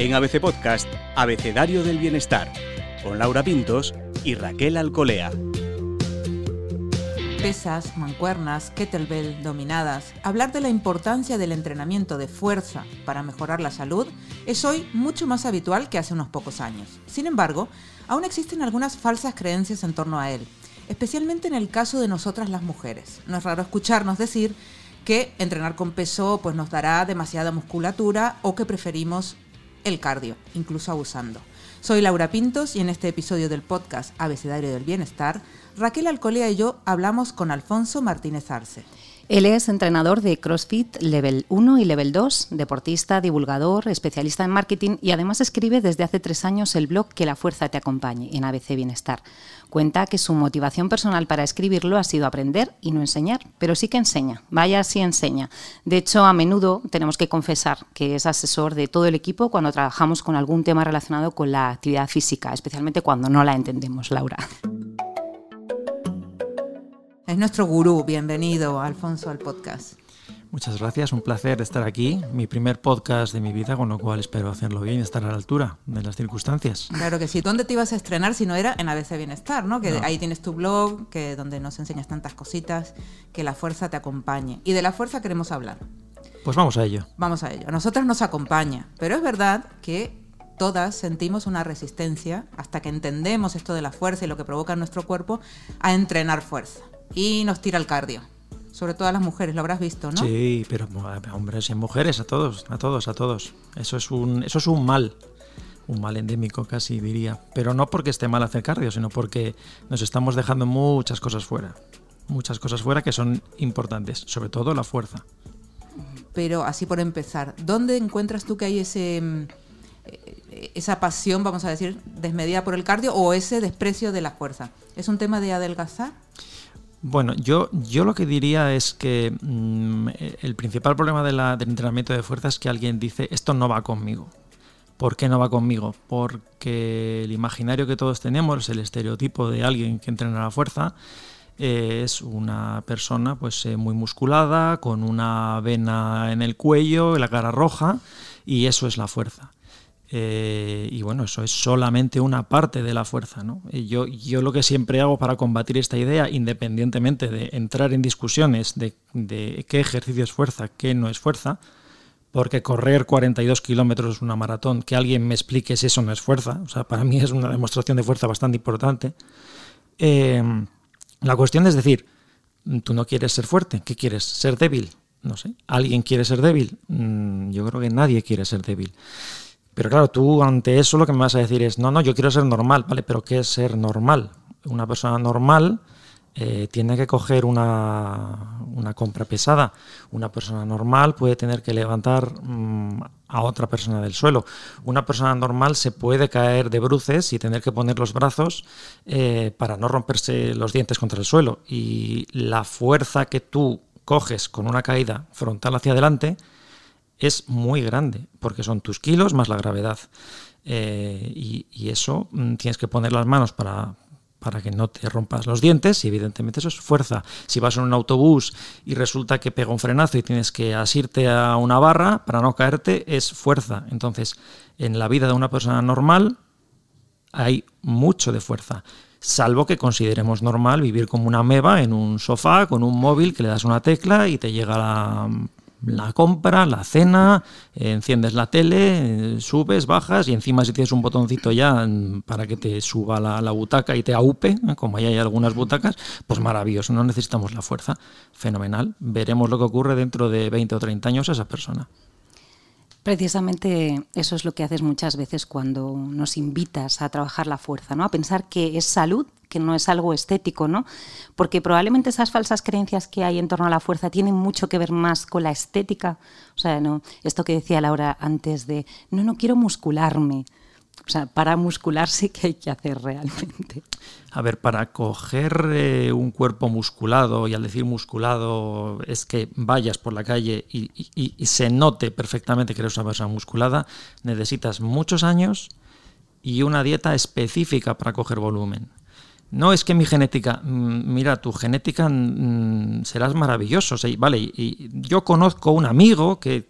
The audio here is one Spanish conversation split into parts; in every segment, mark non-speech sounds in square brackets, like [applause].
En ABC Podcast, Abecedario del Bienestar, con Laura Pintos y Raquel Alcolea. Pesas, mancuernas, kettlebell, dominadas. Hablar de la importancia del entrenamiento de fuerza para mejorar la salud es hoy mucho más habitual que hace unos pocos años. Sin embargo, aún existen algunas falsas creencias en torno a él, especialmente en el caso de nosotras las mujeres. No es raro escucharnos decir que entrenar con peso pues nos dará demasiada musculatura o que preferimos el cardio, incluso abusando. Soy Laura Pintos y en este episodio del podcast Abecedario del Bienestar, Raquel Alcolea y yo hablamos con Alfonso Martínez Arce. Él es entrenador de CrossFit Level 1 y Level 2, deportista, divulgador, especialista en marketing y además escribe desde hace tres años el blog Que la fuerza te acompañe en ABC Bienestar. Cuenta que su motivación personal para escribirlo ha sido aprender y no enseñar, pero sí que enseña, vaya sí enseña. De hecho, a menudo tenemos que confesar que es asesor de todo el equipo cuando trabajamos con algún tema relacionado con la actividad física, especialmente cuando no la entendemos, Laura. Es nuestro gurú. Bienvenido, Alfonso, al podcast. Muchas gracias, un placer estar aquí. Mi primer podcast de mi vida, con lo cual espero hacerlo bien y estar a la altura de las circunstancias. Claro que sí. ¿Dónde te ibas a estrenar si no era en ABC Bienestar, no? Que ahí tienes tu blog, que donde nos enseñas tantas cositas, que la fuerza te acompañe. Y de la fuerza queremos hablar. Pues vamos a ello. Vamos a ello. A nosotras nos acompaña, pero es verdad que todas sentimos una resistencia hasta que entendemos esto de la fuerza y lo que provoca en nuestro cuerpo a entrenar fuerza y nos tira el cardio. Sobre todo a las mujeres, lo habrás visto, ¿no? Sí, pero hombres y mujeres, a todos, a todos, a todos. Eso es un, eso es un mal, un mal endémico casi diría. Pero no porque esté mal hacer cardio, sino porque nos estamos dejando muchas cosas fuera. Muchas cosas fuera que son importantes, sobre todo la fuerza. Pero así por empezar, ¿dónde encuentras tú que hay ese eh, esa pasión, vamos a decir, desmedida por el cardio o ese desprecio de la fuerza? ¿Es un tema de adelgazar? Bueno, yo, yo lo que diría es que mm, el principal problema del entrenamiento de fuerza es que alguien dice, esto no va conmigo. ¿Por qué no va conmigo? Porque el imaginario que todos tenemos, el estereotipo de alguien que entrena la fuerza, eh, es una persona pues eh, muy musculada, con una vena en el cuello, la cara roja, y eso es la fuerza. Eh, y bueno, eso es solamente una parte de la fuerza. ¿no? Yo, yo lo que siempre hago para combatir esta idea, independientemente de entrar en discusiones de, qué ejercicio es fuerza, qué no es fuerza, porque correr 42 kilómetros una maratón, que alguien me explique si eso no es fuerza, o sea, para mí es una demostración de fuerza bastante importante. Eh, la cuestión es decir, tú no quieres ser fuerte, ¿qué quieres? ¿Ser débil? No sé. ¿Alguien quiere ser débil? Mm, yo creo que nadie quiere ser débil. Pero claro, tú ante eso lo que me vas a decir es, no, no, yo quiero ser normal, ¿vale? Pero ¿qué es ser normal? Una persona normal eh, tiene que coger una, compra pesada. Una persona normal puede tener que levantar mm, a otra persona del suelo. Una persona normal se puede caer de bruces y tener que poner los brazos eh, para no romperse los dientes contra el suelo. Y la fuerza que tú coges con una caída frontal hacia adelante, es muy grande, porque son tus kilos más la gravedad. Eh, y, eso mm, tienes que poner las manos para, para que no te rompas los dientes y evidentemente eso es fuerza. Si vas en un autobús y resulta que pega un frenazo y tienes que asirte a una barra para no caerte, es fuerza. Entonces, en la vida de una persona normal hay mucho de fuerza. Salvo que consideremos normal vivir como una meba en un sofá con un móvil que le das una tecla y te llega la la compra, la cena, enciendes la tele, subes, bajas y encima si tienes un botoncito ya para que te suba la, butaca y te aupe, como ya hay algunas butacas, pues maravilloso, no necesitamos la fuerza, fenomenal. Veremos lo que ocurre dentro de 20 o 30 años a esa persona. Precisamente eso es lo que haces muchas veces cuando nos invitas a trabajar la fuerza, ¿no? A pensar que es salud, que no es algo estético, ¿no? Porque probablemente esas falsas creencias que hay en torno a la fuerza tienen mucho que ver más con la estética. O sea, no, esto que decía Laura antes de no, no quiero muscularme. O sea, para muscularse, ¿qué hay que hacer realmente? A ver, para coger eh, un cuerpo musculado, y al decir musculado es que vayas por la calle y, se note perfectamente que eres una persona musculada, necesitas muchos años y una dieta específica para coger volumen. No es que mi genética, mm, mira, tu genética mm, serás maravilloso. vale, yo conozco un amigo que,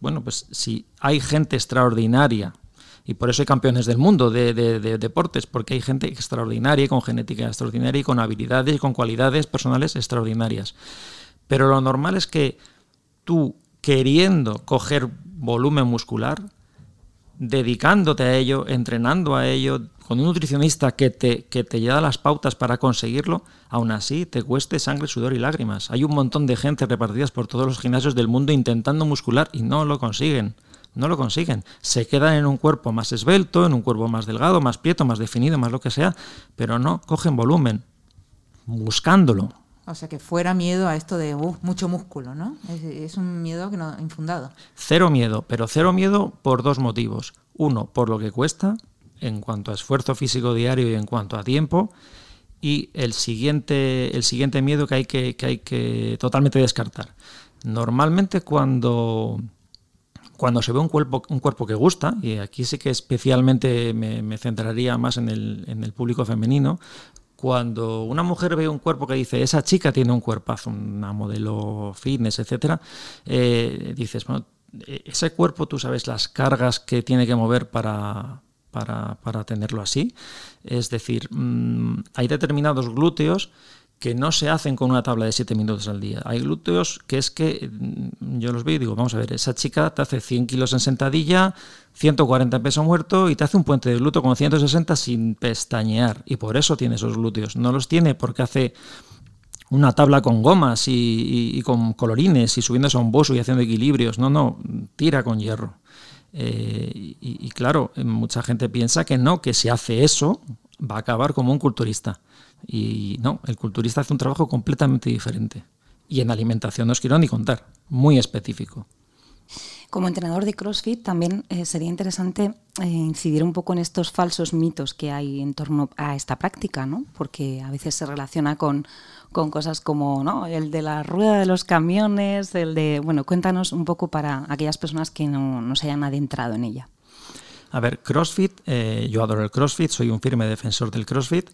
bueno, pues si hay gente extraordinaria Y por eso hay campeones del mundo de, deportes, porque hay gente extraordinaria, con genética extraordinaria y con habilidades y con cualidades personales extraordinarias. Pero lo normal es que tú, queriendo coger volumen muscular, dedicándote a ello, entrenando a ello, con un nutricionista que te, que te lleva las pautas para conseguirlo, aún así te cueste sangre, sudor y lágrimas. Hay un montón de gente repartidas por todos los gimnasios del mundo intentando muscular y no lo consiguen. No lo consiguen. Se quedan en un cuerpo más esbelto, en un cuerpo más delgado, más prieto, más definido, más lo que sea, pero no cogen volumen, buscándolo. O sea, que fuera miedo a esto de uh, mucho músculo, ¿no? Es, un miedo que no, infundado. Cero miedo, pero cero miedo por dos motivos. Uno, por lo que cuesta, en cuanto a esfuerzo físico diario y en cuanto a tiempo. Y el siguiente, el siguiente miedo que hay que, que hay que totalmente descartar. Normalmente cuando, cuando se ve un cuerpo, un cuerpo que gusta, y aquí sí que especialmente me, me centraría más en el, en el, público femenino, cuando una mujer ve un cuerpo que dice, esa chica tiene un cuerpazo, una modelo fitness, etcétera, eh, dices, bueno, ese cuerpo tú sabes las cargas que tiene que mover para, para, tenerlo así. Es decir, mm, hay determinados glúteos que no se hacen con una tabla de 7 minutos al día. Hay glúteos que es que mm, yo los veo y digo, vamos a ver, esa chica te hace 100 kilos en sentadilla, 140 en peso muerto y te hace un puente de glúteo con 160 sin pestañear. Y por eso tiene esos glúteos. No los tiene porque hace una tabla con gomas y, con colorines y subiéndose a un boso y haciendo equilibrios. No, no, tira con hierro. Eh, y, claro, mucha gente piensa que no, que si hace eso va a acabar como un culturista. Y no, el culturista hace un trabajo completamente diferente. Y en alimentación no os quiero ni contar, muy específico. Como entrenador de CrossFit también eh, sería interesante eh, incidir un poco en estos falsos mitos que hay en torno a esta práctica, ¿no? Porque a veces se relaciona con, con cosas como ¿no? el de la rueda de los camiones, el de... Bueno, cuéntanos un poco para aquellas personas que no, no se hayan adentrado en ella. A ver, CrossFit, eh, yo adoro el CrossFit, soy un firme defensor del CrossFit.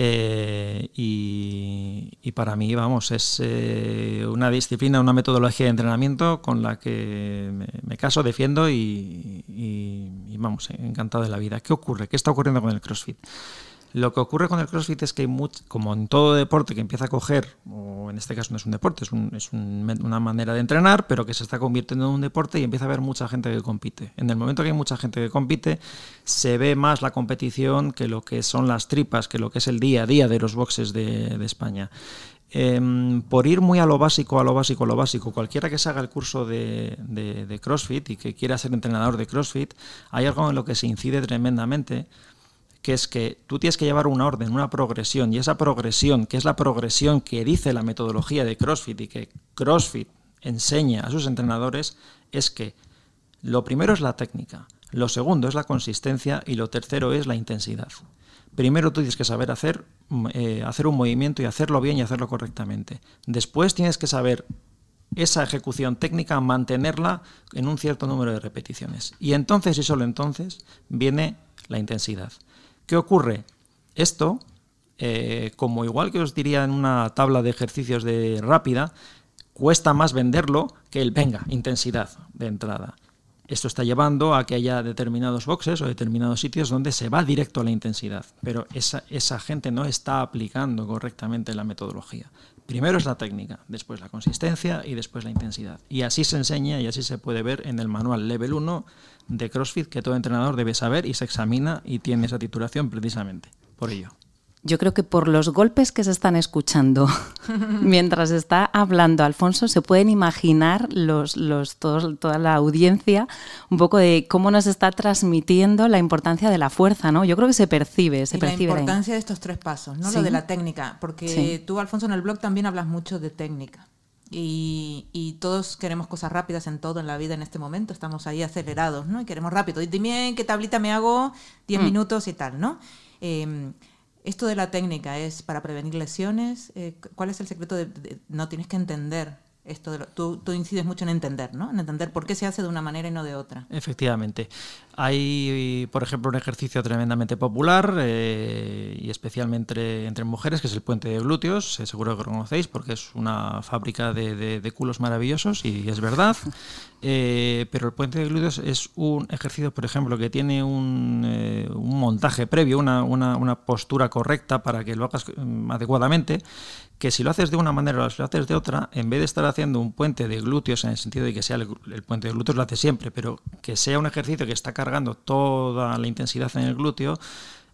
Eh, y, para mí, vamos, es eh, una disciplina, una metodología de entrenamiento con la que me, caso, defiendo y, y, vamos, encantado de la vida. ¿Qué ocurre? ¿Qué está ocurriendo con el CrossFit? Lo que ocurre con el CrossFit es que hay mucho, como en todo deporte que empieza a coger, o en este caso no es un deporte, es, es una manera de entrenar, pero que se está convirtiendo en un deporte y empieza a haber mucha gente que compite. En el momento que hay mucha gente que compite, se ve más la competición que lo que son las tripas, que lo que es el día a día de los boxes de, España. Em, por ir muy a lo básico, a lo básico, a lo básico, cualquiera que se haga el curso de, CrossFit y que quiera ser entrenador de CrossFit, hay algo en lo que se incide tremendamente que es que tú tienes que llevar una orden, una progresión, y esa progresión, que es la progresión que dice la metodología de CrossFit y que CrossFit enseña a sus entrenadores, es que lo primero es la técnica, lo segundo es la consistencia y lo tercero es la intensidad. Primero tú tienes que saber hacer, eh, hacer un movimiento y hacerlo bien y hacerlo correctamente. Después tienes que saber esa ejecución técnica, mantenerla en un cierto número de repeticiones. Y entonces y solo entonces viene la intensidad. ¿Qué ocurre? Esto, eh, como igual que os diría en una tabla de ejercicios de rápida, cuesta más venderlo que el venga, intensidad de entrada. Esto está llevando a que haya determinados boxes o determinados sitios donde se va directo a la intensidad, pero esa, esa gente no está aplicando correctamente la metodología. Primero es la técnica, después la consistencia y después la intensidad. Y así se enseña y así se puede ver en el manual Level 1 de CrossFit que todo entrenador debe saber y se examina y tiene esa titulación precisamente por ello. Yo creo que por los golpes que se están escuchando [laughs] mientras está hablando Alfonso, se pueden imaginar los, los, toda la audiencia un poco de cómo nos está transmitiendo la importancia de la fuerza, ¿no? Yo creo que se percibe, se percibe. La importancia de estos tres pasos, ¿no? Lo de la técnica, porque tú, Alfonso, en el blog también hablas mucho de técnica. Y, todos queremos cosas rápidas en todo en la vida en este momento, estamos ahí acelerados, ¿no? Y queremos rápido. Dime qué tablita me hago, 10 mm. minutos y tal, ¿no? Em, esto de la técnica es para prevenir lesiones. Eh, ¿Cuál es el secreto de, no tienes que entender esto tú, tú, incides mucho en entender, ¿no? En entender por qué se hace de una manera y no de otra. Efectivamente. Hay, por ejemplo, un ejercicio tremendamente popular eh, y especialmente entre, mujeres, que es el puente de glúteos. Eh, seguro que lo conocéis porque es una fábrica de, culos maravillosos y es verdad. [laughs] Eh, pero el puente de glúteos es un ejercicio, por ejemplo, que tiene un, montaje previo, una, una postura correcta para que lo hagas mm, adecuadamente que si lo haces de una manera o si lo haces de otra, en vez de estar haciendo un puente de glúteos, en el sentido de que sea el, puente de glúteos lo hace siempre, pero que sea un ejercicio que está cargando toda la intensidad en el glúteo,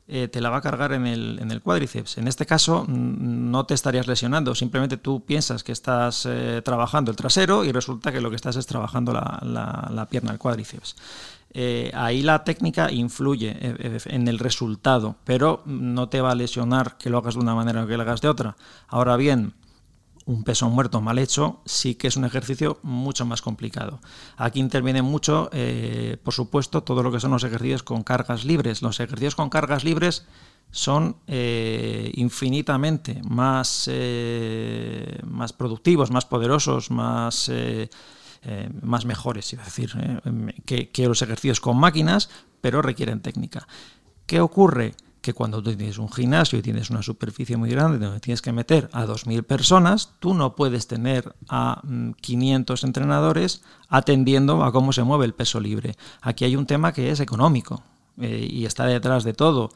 eh, te la va a cargar en el, en el, cuádriceps. En este caso no te estarías lesionando, simplemente tú piensas que estás eh, trabajando el trasero y resulta que lo que estás es trabajando la, la, la pierna, el cuádriceps. Eh, ahí la técnica influye eh, eh, en el resultado, pero no te va a lesionar que lo hagas de una manera o que lo hagas de otra. Ahora bien, un peso muerto mal hecho sí que es un ejercicio mucho más complicado. Aquí interviene mucho, por supuesto, todo lo que son los ejercicios con cargas libres. Los ejercicios con cargas libres son infinitamente más, más productivos, más poderosos, más más mejores, es decir, eh, que, los ejercicios con máquinas, pero requieren técnica. ¿Qué ocurre? Que cuando tú tienes un gimnasio y tienes una superficie muy grande donde tienes que meter a 2.000 personas, tú no puedes tener a 500 mm, entrenadores atendiendo a cómo se mueve el peso libre. Aquí hay un tema que es económico eh, y está detrás de todo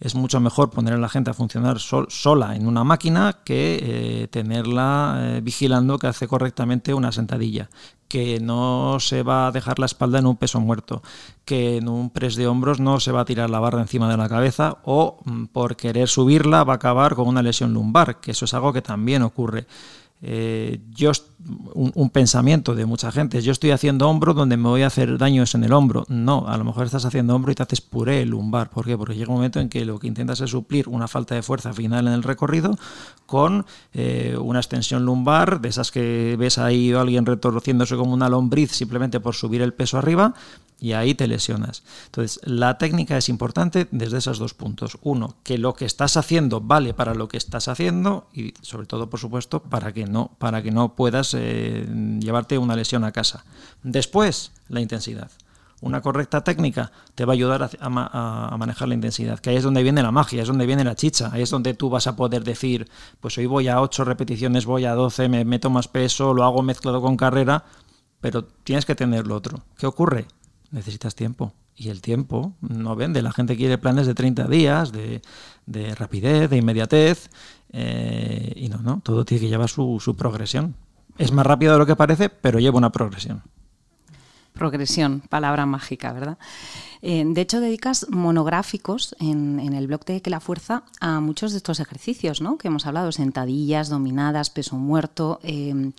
es mucho mejor poner a la gente a funcionar sola en una máquina que tenerla vigilando que hace correctamente una sentadilla, que no se va a dejar la espalda en un peso muerto, que en un press de hombros no se va a tirar la barra encima de la cabeza o mm, por querer subirla va a acabar con una lesión lumbar, que eso es algo que también ocurre. Eh, yo un, pensamiento de mucha gente, yo estoy haciendo hombro donde me voy a hacer daños en el hombro. No, a lo mejor estás haciendo hombro y te haces puré lumbar. ¿Por qué? Porque llega un momento en que lo que intentas es suplir una falta de fuerza final en el recorrido con eh, una extensión lumbar, de esas que ves ahí alguien retorciéndose como una lombriz simplemente por subir el peso arriba, y ahí te lesionas. Entonces, la técnica es importante desde esos dos puntos. Uno, que lo que estás haciendo vale para lo que estás haciendo y sobre todo, por supuesto, para que no, para que no puedas eh, llevarte una lesión a casa. Después, la intensidad. Una correcta técnica te va a ayudar a, manejar la intensidad, que ahí es donde viene la magia, es donde viene la chicha, ahí es donde tú vas a poder decir, pues hoy voy a 8 repeticiones, voy a 12, me meto más peso, lo hago mezclado con carrera, pero tienes que tener lo otro. ¿Qué ocurre? necesitas tiempo. Y el tiempo no vende. La gente quiere planes de 30 días, de, rapidez, de inmediatez. Eh, y no, no, todo tiene que llevar su, progresión. Es más rápido de lo que parece, pero lleva una progresión. Progresión, palabra mágica, ¿verdad? Eh, de hecho, dedicas monográficos en, el blog de Que la Fuerza a muchos de estos ejercicios, ¿no? Que hemos hablado, sentadillas, dominadas, peso muerto. Eh,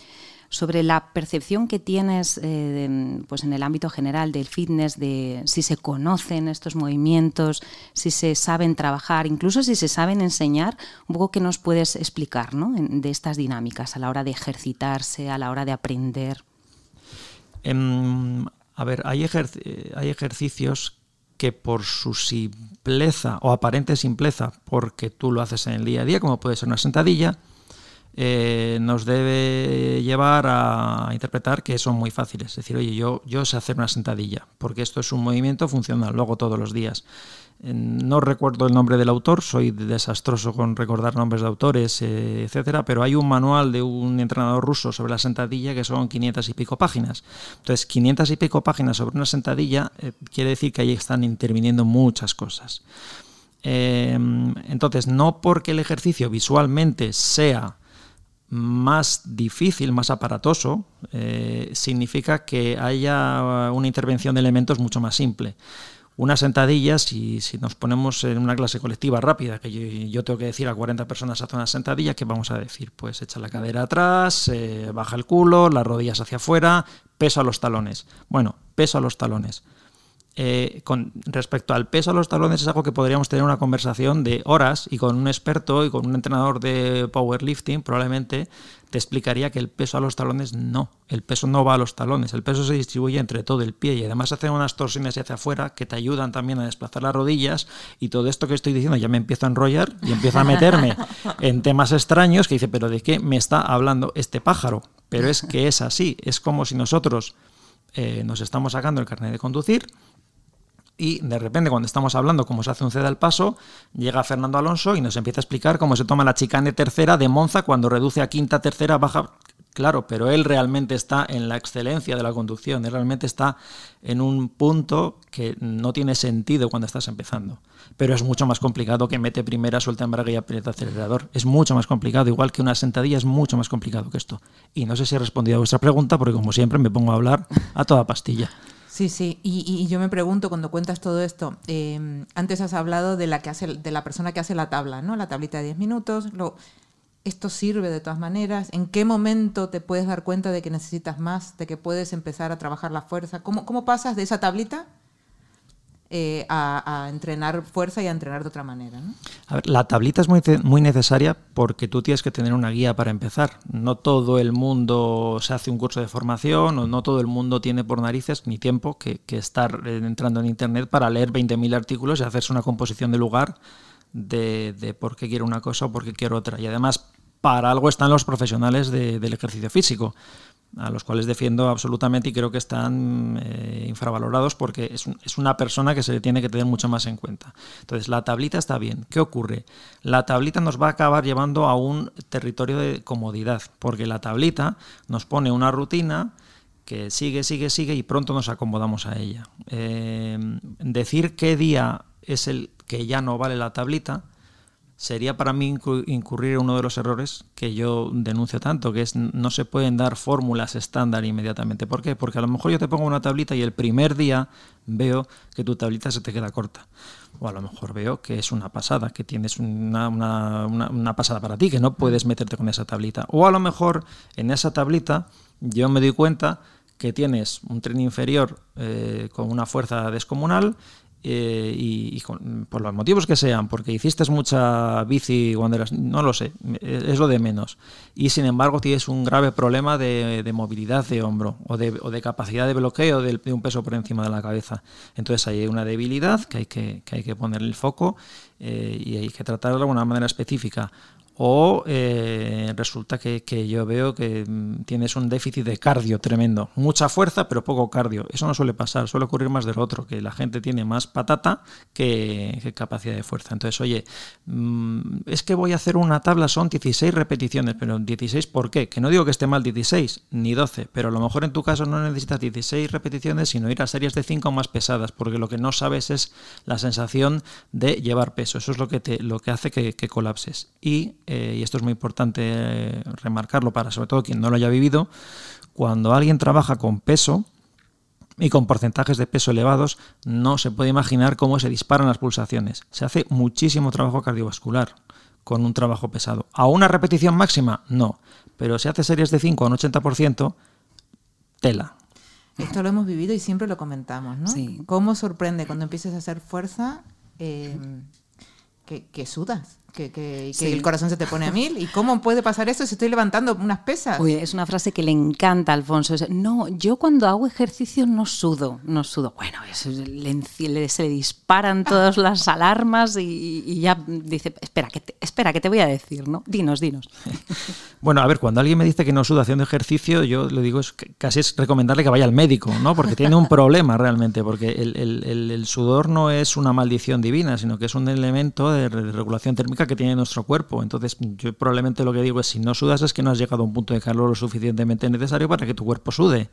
sobre la percepción que tienes eh, pues en el ámbito general del fitness, de si se conocen estos movimientos, si se saben trabajar, incluso si se saben enseñar, un poco que nos puedes explicar de estas dinámicas a la hora de ejercitarse, a la hora de aprender. Em, a ver, hay, hay ejercicios que por su simpleza o aparente simpleza, porque tú lo haces en el día a día, como puede ser una sentadilla, eh, nos debe llevar a interpretar que son muy fáciles. Es decir, oye, yo, sé hacer una sentadilla, porque esto es un movimiento funcional, lo hago todos los días. Eh, no recuerdo el nombre del autor, soy desastroso con recordar nombres de autores, eh, etcétera, pero hay un manual de un entrenador ruso sobre la sentadilla que son 500 y pico páginas. Entonces, 500 y pico páginas sobre una sentadilla quiere decir que ahí están interviniendo muchas cosas. entonces, no porque el ejercicio visualmente sea más difícil, más aparatoso, eh, significa que haya una intervención de elementos mucho más simple. Una sentadilla, si, nos ponemos en una clase colectiva rápida, que yo, tengo que decir a 40 personas hacer una sentadilla, ¿qué vamos a decir? Pues echa la cadera atrás, eh, baja el culo, las rodillas hacia afuera, peso a los talones. Bueno, peso a los talones. Eh, con respecto al peso a los talones es algo que podríamos tener una conversación de horas y con un experto y con un entrenador de powerlifting probablemente te explicaría que el peso a los talones no, el peso no va a los talones, el peso se distribuye entre todo el pie y además hacen unas torsiones hacia afuera que te ayudan también a desplazar las rodillas y todo esto que estoy diciendo ya me empiezo a enrollar y empiezo a meterme [laughs] en temas extraños que dice, pero ¿de qué me está hablando este pájaro? pero es que es así. Es como si nosotros eh, nos estamos sacando el carnet de conducir y de repente cuando estamos hablando cómo se hace un ceda al paso, llega Fernando Alonso y nos empieza a explicar cómo se toma la chicane tercera de Monza cuando reduce a quinta tercera, baja... Claro, pero él realmente está en la excelencia de la conducción, él realmente está en un punto que no tiene sentido cuando estás empezando. Pero es mucho más complicado que mete primera, suelta embrague y aprieta acelerador. Es mucho más complicado, igual que una sentadilla es mucho más complicado que esto. Y no sé si he respondido a vuestra pregunta, porque como siempre me pongo a hablar a toda pastilla. Sí, sí, y, yo me pregunto cuando cuentas todo esto, em, antes has hablado de la, que hace, de la persona que hace la tabla, ¿no? La tablita de 10 minutos, lo, esto sirve de todas maneras, ¿en qué momento te puedes dar cuenta de que necesitas más, de que puedes empezar a trabajar la fuerza? ¿Cómo, cómo pasas de esa tablita eh, a, entrenar fuerza y a entrenar de otra manera. la tablita es muy, necesaria porque tú tienes que tener una guía para empezar. No todo el mundo se hace un curso de formación o no todo el mundo tiene por narices ni tiempo que, estar eh, entrando en Internet para leer 20.000 artículos y hacerse una composición de lugar de, de, por qué quiero una cosa o por qué quiero otra. Y además, para algo están los profesionales del ejercicio físico a los cuales defiendo absolutamente y creo que están eh, infravalorados porque es, una persona que se tiene que tener mucho más en cuenta. Entonces, la tablita está bien. ¿Qué ocurre? La tablita nos va a acabar llevando a un territorio de comodidad, porque la tablita nos pone una rutina que sigue, sigue, sigue y pronto nos acomodamos a ella. Eh, decir qué día es el que ya no vale la tablita sería para mí incurrir en uno de los errores que yo denuncio tanto, que es no se pueden dar fórmulas estándar inmediatamente. ¿Por qué? Porque a lo mejor yo te pongo una tablita y el primer día veo que tu tablita se te queda corta. O a lo mejor veo que es una pasada, que tienes una, una, pasada para ti, que no puedes meterte con esa tablita. O a lo mejor en esa tablita yo me doy cuenta que tienes un tren inferior eh, con una fuerza descomunal eh, y, por los motivos que sean, porque hiciste mucha bici cuando no lo sé, es lo de menos. Y sin embargo tienes un grave problema de, movilidad de hombro o de, capacidad de bloqueo de, un peso por encima de la cabeza. Entonces hay una debilidad que hay que, que hay que poner el foco eh, y hay que tratarla de una manera específica o eh, resulta que, yo veo que mm, tienes un déficit de cardio tremendo. Mucha fuerza, pero poco cardio. Eso no suele pasar, suele ocurrir más del otro, que la gente tiene más patata que, capacidad de fuerza. Entonces, oye, mm, es que voy a hacer una tabla, son 16 repeticiones, pero 16 ¿por qué? Que no digo que esté mal 16 ni 12, pero a lo mejor en tu caso no necesitas 16 repeticiones, sino ir a series de 5 más pesadas, porque lo que no sabes es la sensación de llevar peso. Eso es lo que, te, lo que hace que, que colapses. Y eh, y esto es muy importante eh, remarcarlo para sobre todo quien no lo haya vivido, cuando alguien trabaja con peso y con porcentajes de peso elevados, no se puede imaginar cómo se disparan las pulsaciones. Se hace muchísimo trabajo cardiovascular con un trabajo pesado. ¿A una repetición máxima? No. Pero si hace series de 5 a un 80%, tela. Esto lo hemos vivido y siempre lo comentamos, ¿no? Sí. ¿Cómo sorprende cuando empiezas a hacer fuerza eh, que, que, sudas? Que, el corazón se te pone a mil. ¿Y cómo puede pasar eso si estoy levantando unas pesas? es una frase que le encanta a Alfonso. No, yo cuando hago ejercicio no sudo, no sudo. Bueno, le, se le disparan todas las alarmas y, ya dice, espera que, te, espera, que te voy a decir, ¿no? Dinos, dinos. [laughs] Bueno, a ver, cuando alguien me dice que no suda haciendo ejercicio, yo le digo, es casi es recomendarle que vaya al médico, ¿no? Porque tiene un problema realmente, porque el sudor no es una maldición divina, sino que es un elemento de regulación térmica que tiene nuestro cuerpo. Entonces, yo probablemente lo que digo es, si no sudas es que no has llegado a un punto de calor lo suficientemente necesario para que tu cuerpo sude.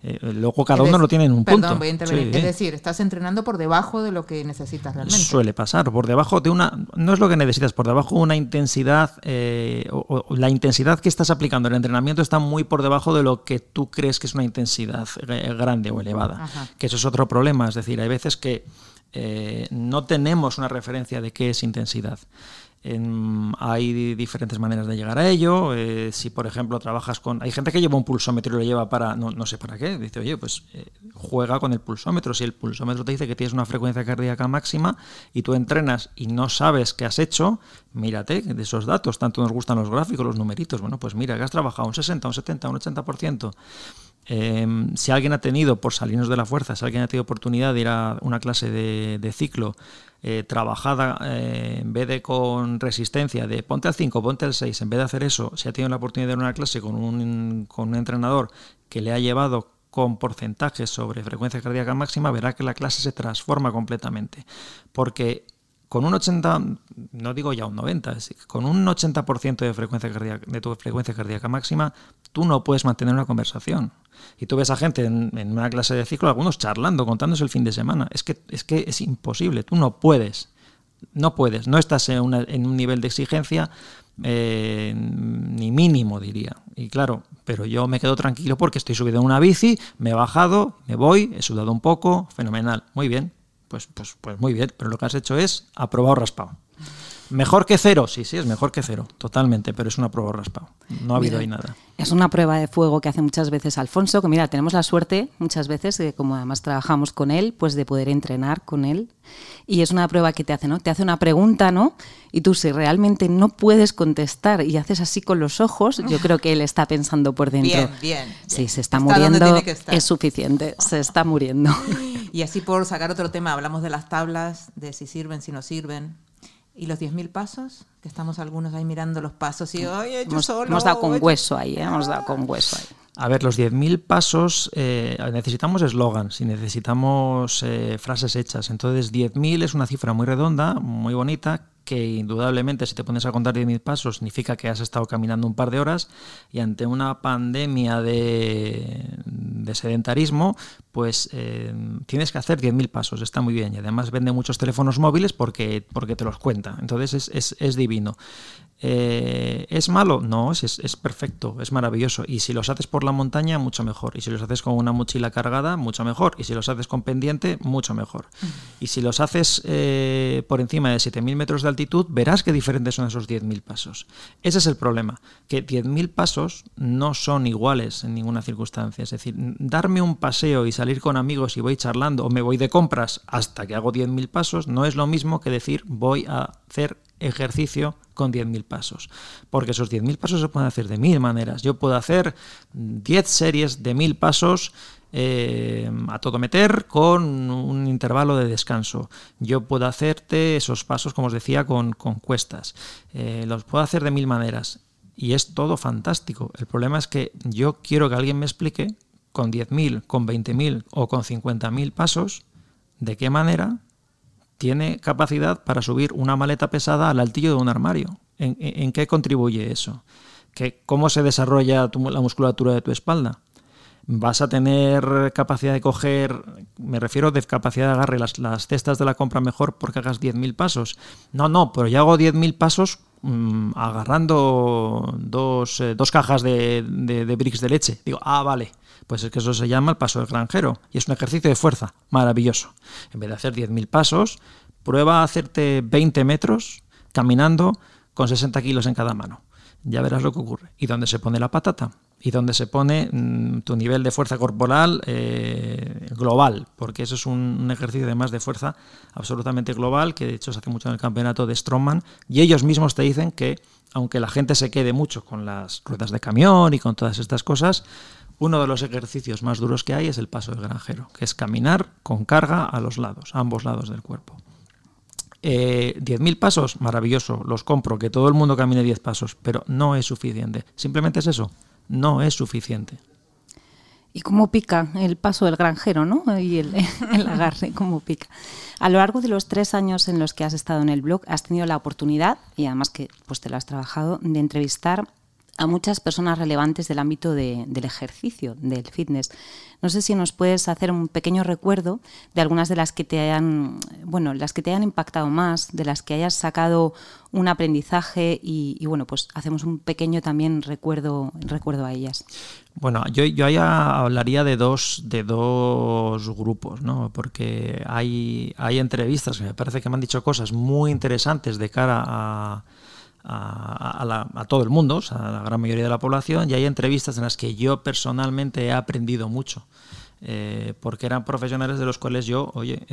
Eh, luego cada uno lo tiene en un punto. Es decir, estás entrenando por debajo de lo que necesitas realmente. Suele pasar, por debajo de una... No es lo que necesitas, por debajo de una intensidad... Eh, o, la intensidad que estás aplicando en el entrenamiento está muy por debajo de lo que tú crees que es una intensidad eh, grande o elevada. Que eso es otro problema. Es decir, hay veces que no tenemos una referencia de qué es intensidad hay diferentes maneras de llegar a ello. Eh, si, por ejemplo, trabajas con... Hay gente que lleva un pulsómetro y lo lleva para... No, sé para qué. Dice, oye, pues eh, juega con el pulsómetro. Si el pulsómetro te dice que tienes una frecuencia cardíaca máxima y tú entrenas y no sabes qué has hecho, mírate de esos datos. Tanto nos gustan los gráficos, los numeritos. Bueno, pues mira, que has trabajado un 60, un 70, un 80%. Em, si alguien ha tenido, por salirnos de la fuerza, si alguien ha tenido oportunidad de ir a una clase de, ciclo eh, trabajada eh, en vez de con resistencia, de ponte al 5, ponte al 6, en vez de hacer eso, si ha tenido la oportunidad de ir a una clase con un, con un entrenador que le ha llevado con porcentajes sobre frecuencia cardíaca máxima, verá que la clase se transforma completamente. Porque con un 80, no digo ya un 90, con un 80% de, frecuencia cardíaca, de tu frecuencia cardíaca máxima, tú no puedes mantener una conversación. Y tú ves a gente en, una clase de ciclo, algunos charlando, contándose el fin de semana. Es que es, que es imposible, tú no puedes. No puedes, no estás en, en un nivel de exigencia eh, ni mínimo, diría. Y claro, pero yo me quedo tranquilo porque estoy subido en una bici, me he bajado, me voy, he sudado un poco, fenomenal, muy bien. Pues, pues, pues muy bien, pero lo que has hecho es aprobado raspado. Mejor que cero, sí, sí, es mejor que cero, totalmente, pero es una prueba raspado. No ha habido ahí nada. Es una prueba de fuego que hace muchas veces Alfonso, que mira, tenemos la suerte muchas veces, que como además trabajamos con él, pues de poder entrenar con él. Y es una prueba que te hace, ¿no? Te hace una pregunta, ¿no? Y tú si realmente no puedes contestar y haces así con los ojos, yo creo que él está pensando por dentro. Bien, bien. Sí, se está, muriendo, es suficiente, se está muriendo. [laughs] Y así por sacar otro tema, hablamos de las tablas, de si sirven, si no sirven. ¿Y los 10.000 pasos? Que estamos algunos ahí mirando los pasos y hoy hemos, dado con hueso ahí, ¿eh? hemos dado con hueso ahí. A ver, los 10.000 pasos eh, necesitamos eslogans y necesitamos eh, frases hechas. Entonces, 10.000 es una cifra muy redonda, muy bonita, que indudablemente si te pones a contar 10.000 pasos significa que has estado caminando un par de horas y ante una pandemia de, sedentarismo, pues eh, tienes que hacer 10.000 pasos, está muy bien y además vende muchos teléfonos móviles porque, porque te los cuenta, entonces es, es divino. Eh, ¿Es malo? No, es, es, perfecto, es maravilloso. Y si los haces por la montaña, mucho mejor. Y si los haces con una mochila cargada, mucho mejor. Y si los haces con pendiente, mucho mejor. Y si los haces eh, por encima de 7.000 metros de altitud, verás qué diferentes son esos 10.000 pasos. Ese es el problema, que 10.000 pasos no son iguales en ninguna circunstancia. Es decir, darme un paseo y salir con amigos y voy charlando o me voy de compras hasta que hago 10.000 pasos no es lo mismo que decir voy a hacer ejercicio con 10.000 pasos. Porque esos 10.000 pasos se pueden hacer de mil maneras. Yo puedo hacer 10 series de 1.000 pasos eh, a todo meter con un intervalo de descanso. Yo puedo hacerte esos pasos, como os decía, con, cuestas. Eh, los puedo hacer de mil maneras. Y es todo fantástico. El problema es que yo quiero que alguien me explique con 10.000, con 20.000 o con 50.000 pasos de qué manera tiene capacidad para subir una maleta pesada al altillo de un armario. ¿En, qué contribuye eso? ¿Qué, ¿Cómo se desarrolla la musculatura de tu espalda? ¿Vas a tener capacidad de coger, me refiero de capacidad de agarre las, cestas de la compra mejor porque hagas 10.000 pasos? No, no, pero yo hago 10.000 pasos mm, agarrando dos, eh, cajas de, de, de bricks de leche. Digo, ah, vale. Pues es que eso se llama el paso del granjero y es un ejercicio de fuerza, maravilloso. En vez de hacer 10.000 pasos, prueba a hacerte 20 metros caminando con 60 kilos en cada mano. Ya verás lo que ocurre. ¿Y dónde se pone la patata? ¿Y dónde se pone mm, tu nivel de fuerza corporal eh, global? Porque eso es un, ejercicio además de fuerza absolutamente global, que de hecho se hace mucho en el campeonato de Strongman, y ellos mismos te dicen que, aunque la gente se quede mucho con las ruedas de camión y con todas estas cosas, uno de los ejercicios más duros que hay es el paso del granjero, que es caminar con carga a los lados, a ambos lados del cuerpo. Eh, 10.000 pasos, maravilloso, los compro, que todo el mundo camine 10 pasos, pero no es suficiente. Simplemente es eso, no es suficiente. Y cómo pica el paso del granjero, ¿no? Y el, [laughs] el agarre, cómo pica. A lo largo de los tres años en los que has estado en el blog, has tenido la oportunidad, y además que pues, te lo has trabajado, de entrevistar a muchas personas relevantes del ámbito del ejercicio, del fitness. No sé si nos puedes hacer un pequeño recuerdo de algunas de las que te hayan, bueno, las que te hayan impactado más, de las que hayas sacado un aprendizaje y, bueno, pues hacemos un pequeño también recuerdo, recuerdo a ellas. Bueno, yo, yo hablaría de dos, de dos grupos, ¿no? Porque hay, hay entrevistas que me parece que me han dicho cosas muy interesantes de cara a a, todo el mundo, a la gran mayoría de la población, y hay entrevistas en las que yo personalmente he aprendido mucho. Eh, porque eran profesionales de los cuales yo, oye,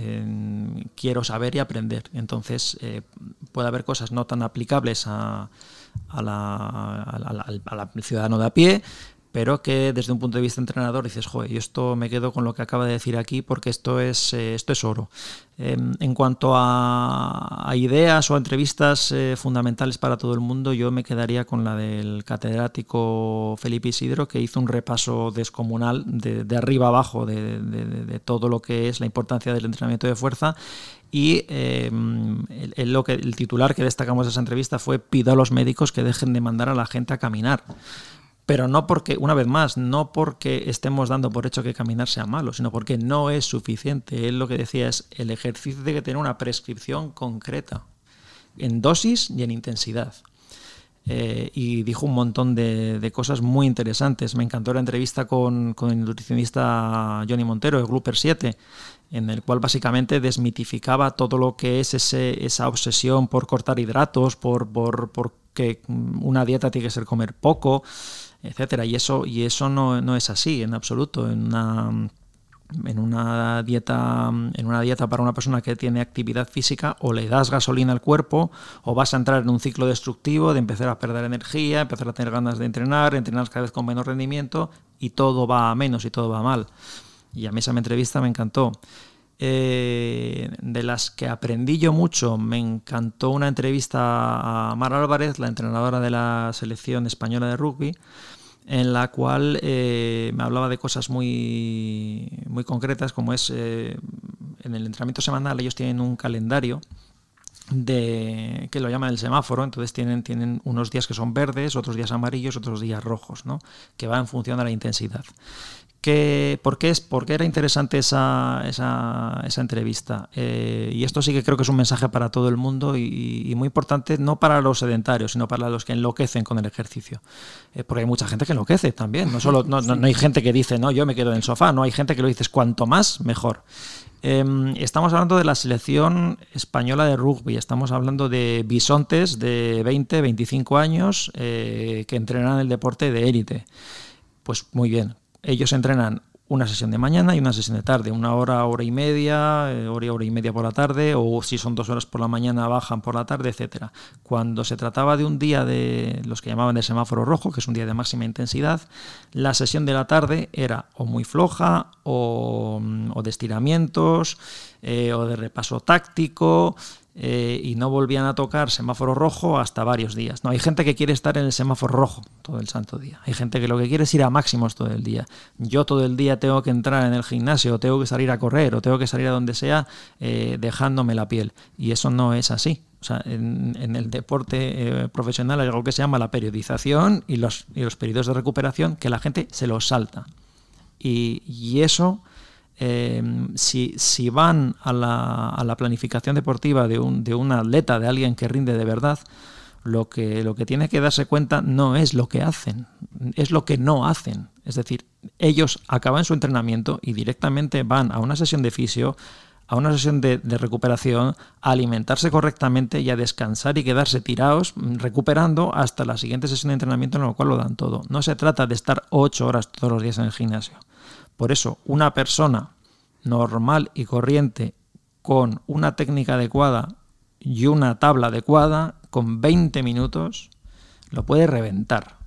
quiero saber y aprender. Entonces, eh, puede haber cosas no tan aplicables a, al ciudadano de a pie, pero que desde un punto de vista entrenador dices, joder, yo esto me quedo con lo que acaba de decir aquí porque esto es, eh, esto es oro. Em, en cuanto a, ideas o entrevistas eh, fundamentales para todo el mundo, yo me quedaría con la del catedrático Felipe Isidro, que hizo un repaso descomunal de, arriba abajo de, todo lo que es la importancia del entrenamiento de fuerza. Y em, lo que, el titular que destacamos de esa entrevista fue pido a los médicos que dejen de mandar a la gente a caminar pero no porque, una vez más, no porque estemos dando por hecho que caminar sea malo, sino porque no es suficiente. Él lo que decía es, el ejercicio tiene que tener una prescripción concreta, en dosis y en intensidad. Eh, y dijo un montón de, cosas muy interesantes. Me encantó la entrevista con, el nutricionista Johnny Montero, de Grouper 7, en el cual básicamente desmitificaba todo lo que es ese, esa obsesión por cortar hidratos, por, por, por que una dieta tiene que ser comer poco etcétera. Y eso, y eso no, no es así en absoluto. En una, en una dieta en una dieta para una persona que tiene actividad física o le das gasolina al cuerpo o vas a entrar en un ciclo destructivo de empezar a perder energía, empezar a tener ganas de entrenar, entrenar cada vez con menos rendimiento y todo va a menos y todo va mal. Y a mí esa entrevista me encantó. Eh, de las que aprendí yo mucho, me encantó una entrevista a Mar Álvarez, la entrenadora de la selección española de rugby, en la cual eh, me hablaba de cosas muy, muy concretas, como es eh, en el entrenamiento semanal ellos tienen un calendario de que lo llaman el semáforo, entonces tienen, tienen unos días que son verdes, otros días amarillos, otros días rojos, ¿no? que va en función de la intensidad. ¿Por, qué es, ¿Por qué era interesante esa, esa, entrevista? Eh, y esto sí que creo que es un mensaje para todo el mundo y, muy importante, no para los sedentarios, sino para los que enloquecen con el ejercicio. Eh, porque hay mucha gente que enloquece también. No, solo, no, no, hay gente que dice, no, yo me quedo en el sofá, no, hay gente que lo dice, cuanto más, mejor. Em, estamos hablando de la selección española de rugby, estamos hablando de bisontes de 20, 25 años eh, que entrenan el deporte de élite. Pues muy bien, ellos entrenan una sesión de mañana y una sesión de tarde, una hora, hora y media, eh, hora y hora y media por la tarde, o si son dos horas por la mañana bajan por la tarde, etcétera. Cuando se trataba de un día de los que llamaban de semáforo rojo, que es un día de máxima intensidad, la sesión de la tarde era o muy floja, o, mm, de estiramientos, eh, o de repaso táctico, eh, y no volvían a tocar semáforo rojo hasta varios días. No, hay gente que quiere estar en el semáforo rojo todo el santo día. Hay gente que lo que quiere es ir a máximos todo el día. Yo todo el día tengo que entrar en el gimnasio, o tengo que salir a correr, o tengo que salir a donde sea eh, dejándome la piel. Y eso no es así. O sea, en, el deporte eh, profesional hay algo que se llama la periodización y los, y los periodos de recuperación que la gente se los salta. Y, y eso Em, si, si, van a la, a la planificación deportiva de un, de un, atleta, de alguien que rinde de verdad, lo que, lo que tiene que darse cuenta no es lo que hacen, es lo que no hacen. Es decir, ellos acaban su entrenamiento y directamente van a una sesión de fisio, a una sesión de, de, recuperación, a alimentarse correctamente y a descansar y quedarse tirados, recuperando hasta la siguiente sesión de entrenamiento en la cual lo dan todo. No se trata de estar ocho horas todos los días en el gimnasio. Por eso, una persona normal y corriente con una técnica adecuada y una tabla adecuada, con 20 minutos, lo puede reventar.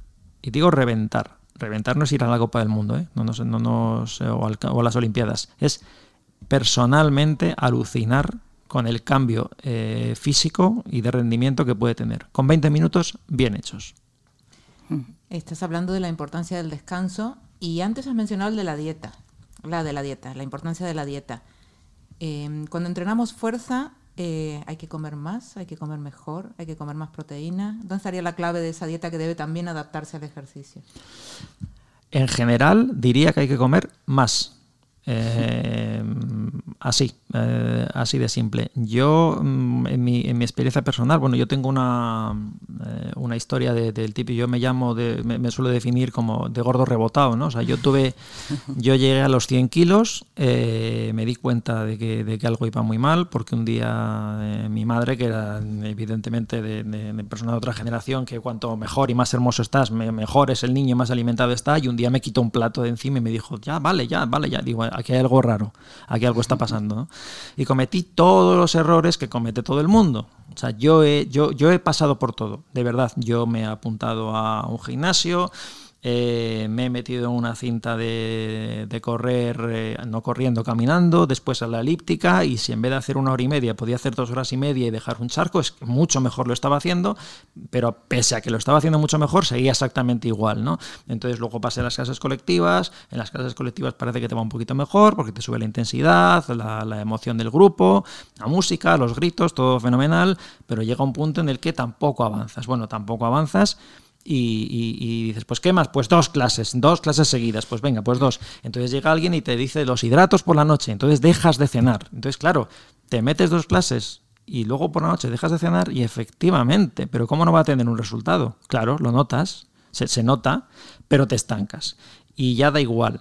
Y digo reventar. Reventar no es ir a la Copa del Mundo, ¿eh? no, no, o, a las Olimpiadas. Es personalmente alucinar con el cambio eh, físico y de rendimiento que puede tener. Con 20 minutos bien hechos. Estás hablando de la importancia del descanso y antes has mencionado el de la dieta, la de la dieta, la importancia de la dieta. Em, cuando entrenamos fuerza, eh, hay que comer más, hay que comer mejor, hay que comer más proteína. ¿Dónde estaría la clave de esa dieta que debe también adaptarse al ejercicio? En general, diría que hay que comer más. Eh, así, eh, así de simple. Yo, mm, en mi, en mi, experiencia personal, bueno, yo tengo una, eh, una historia del tipo, yo me llamo, de, me, suelo definir como de gordo rebotado, ¿no? O sea, yo tuve, [laughs] yo llegué a los 100 kilos, me di cuenta de que, de que, algo iba muy mal, porque un día mi madre, que era evidentemente de, de, persona de otra generación, que cuanto mejor y más hermoso estás, mejor es el niño, más alimentado está, y un día me quitó un plato de encima y me dijo, ya, vale, ya, vale, ya, digo, aquí hay algo raro, aquí algo está pasando. Y cometí todos los errores que comete todo el mundo. O sea, yo he, yo, yo he pasado por todo, de verdad. Yo me he apuntado a un gimnasio, eh, me he metido en una cinta de, correr, eh, no corriendo, caminando, después a la elíptica y si en vez de hacer una hora y media podía hacer dos horas y media y dejar un charco, es mucho mejor lo estaba haciendo, pero pese a que lo estaba haciendo mucho mejor, seguía exactamente igual, ¿no? Entonces luego pasé a las clases colectivas, en las clases colectivas parece que te va un poquito mejor porque te sube la intensidad, la, la emoción del grupo, la música, los gritos, todo fenomenal, pero llega un punto en el que tampoco avanzas. Bueno, tampoco avanzas y, dices, pues ¿qué más? Pues dos clases, dos clases seguidas, pues venga, pues dos. Entonces llega alguien y te dice los hidratos por la noche, entonces dejas de cenar. Entonces, claro, te metes dos clases y luego por la noche dejas de cenar y efectivamente, pero ¿cómo no va a tener un resultado? Claro, lo notas, se, se nota, pero te estancas. Y ya da igual.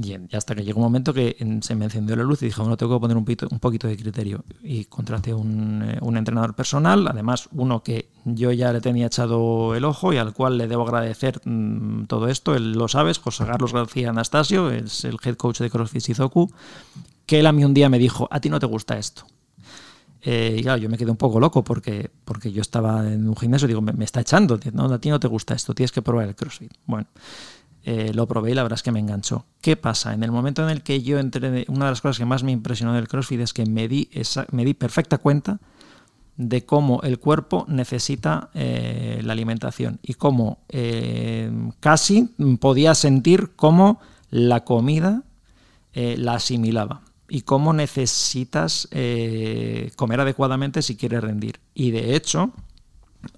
Y hasta que llegó un momento que se me encendió la luz y dije, bueno, tengo que poner un poquito, un poquito de criterio. Y contraté un, eh, un, entrenador personal, además uno que yo ya le tenía echado el ojo y al cual le debo agradecer mm, todo esto. Él lo sabes, José Carlos García Anastasio, es el head coach de CrossFit Shizoku, que él a mí un día me dijo, a ti no te gusta esto. Eh, y claro, yo me quedé un poco loco porque, porque yo estaba en un gimnasio y digo, me, me está echando, ¿no? a ti no te gusta esto, tienes que probar el CrossFit. Bueno. Eh, lo probé y la verdad es que me enganchó. ¿Qué pasa? En el momento en el que yo entré, una de las cosas que más me impresionó del CrossFit es que me di, me di perfecta cuenta de cómo el cuerpo necesita eh, la alimentación y cómo eh, casi podía sentir cómo la comida la asimilaba y cómo necesitas comer adecuadamente si quieres rendir. Y de hecho,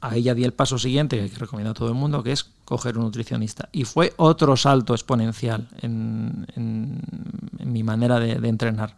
ahí ya di el paso siguiente que recomiendo a todo el mundo, que es coger un nutricionista. Y fue otro salto exponencial en, mi manera de, entrenar,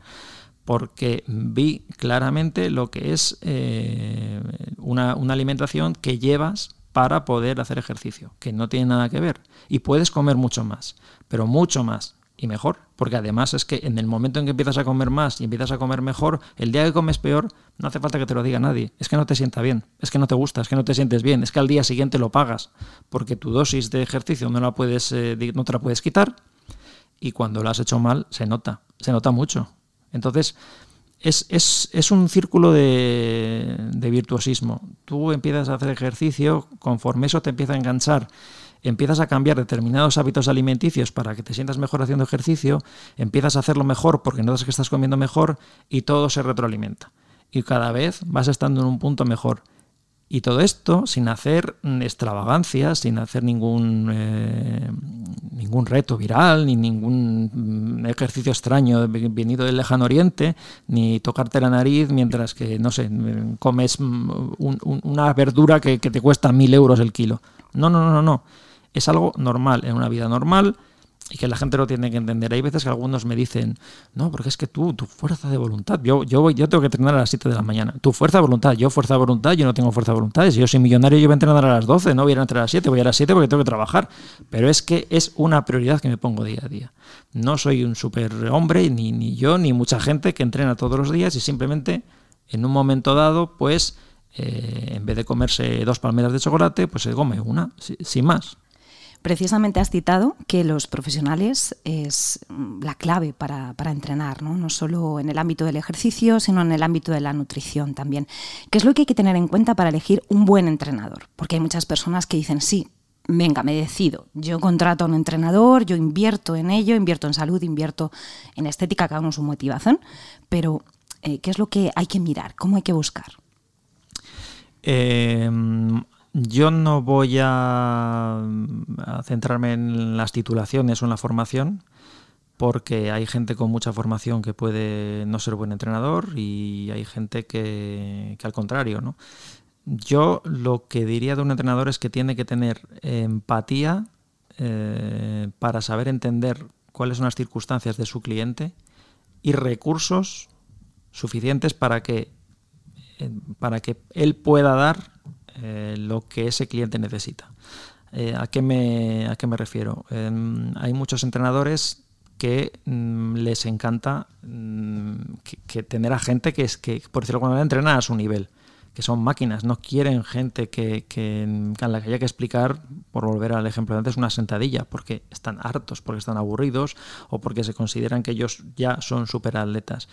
porque vi claramente lo que es eh, una, una alimentación que llevas para poder hacer ejercicio, que no tiene nada que ver. Y puedes comer mucho más, pero mucho más y mejor, porque además es que en el momento en que empiezas a comer más y empiezas a comer mejor, el día que comes peor, no hace falta que te lo diga nadie, es que no te sienta bien, es que no te gusta, es que no te sientes bien, es que al día siguiente lo pagas, porque tu dosis de ejercicio no, la puedes, eh, no te la puedes quitar y cuando lo has hecho mal se nota, se nota mucho. Entonces, es, es, es, un círculo de, de virtuosismo. Tú empiezas a hacer ejercicio, conforme eso te empieza a enganchar empiezas a cambiar determinados hábitos alimenticios para que te sientas mejor haciendo ejercicio, empiezas a hacerlo mejor porque notas que estás comiendo mejor y todo se retroalimenta. Y cada vez vas estando en un punto mejor. Y todo esto sin hacer extravagancias, sin hacer ningún, eh, ningún reto viral, ni ningún mm, ejercicio extraño venido del lejano oriente, ni tocarte la nariz mientras que, no sé, comes mm, una verdura que, que te cuesta mil euros el kilo. No, no, no, no es algo normal en una vida normal y que la gente lo tiene que entender. Hay veces que algunos me dicen, no, porque es que tú, tu fuerza de voluntad, yo, yo, yo tengo que entrenar a las 7 de la mañana. Tu fuerza de voluntad, yo fuerza de voluntad, yo no tengo fuerza de voluntad. Si yo soy millonario, yo voy a entrenar a las 12, no voy a entrenar a las 7, voy a las 7 porque tengo que trabajar. Pero es que es una prioridad que me pongo día a día. No soy un super hombre, ni, ni yo, ni mucha gente que entrena todos los días y simplemente en un momento dado, pues... Eh, en vez de comerse dos palmeras de chocolate, pues se come una, sin más. Precisamente has citado que los profesionales es la clave para, entrenar, ¿no? no solo en el ámbito del ejercicio, sino en el ámbito de la nutrición también. ¿Qué es lo que hay que tener en cuenta para elegir un buen entrenador? Porque hay muchas personas que dicen, sí, venga, me decido. Yo contrato a un entrenador, yo invierto en ello, invierto en salud, invierto en estética, cada uno su motivación, pero eh, ¿qué es lo que hay que mirar? ¿Cómo hay que buscar? Eh, yo no voy a, centrarme en las titulaciones o en la formación, porque hay gente con mucha formación que puede no ser buen entrenador y hay gente que, al contrario, ¿no? Yo lo que diría de un entrenador es que tiene que tener empatía eh, para saber entender cuáles son las circunstancias de su cliente y recursos suficientes para que, eh, para que él pueda dar eh, lo que ese cliente necesita. Eh, ¿a, qué me, ¿A qué me refiero? Em, hay muchos entrenadores que mm, les encanta mm, que, tener a gente que, es, que, por decirlo de alguna entrena a su nivel. Que son máquinas, no quieren gente que, que, la que haya que explicar, por volver al ejemplo de antes, una sentadilla, porque están hartos, porque están aburridos o porque se consideran que ellos ya son superatletas.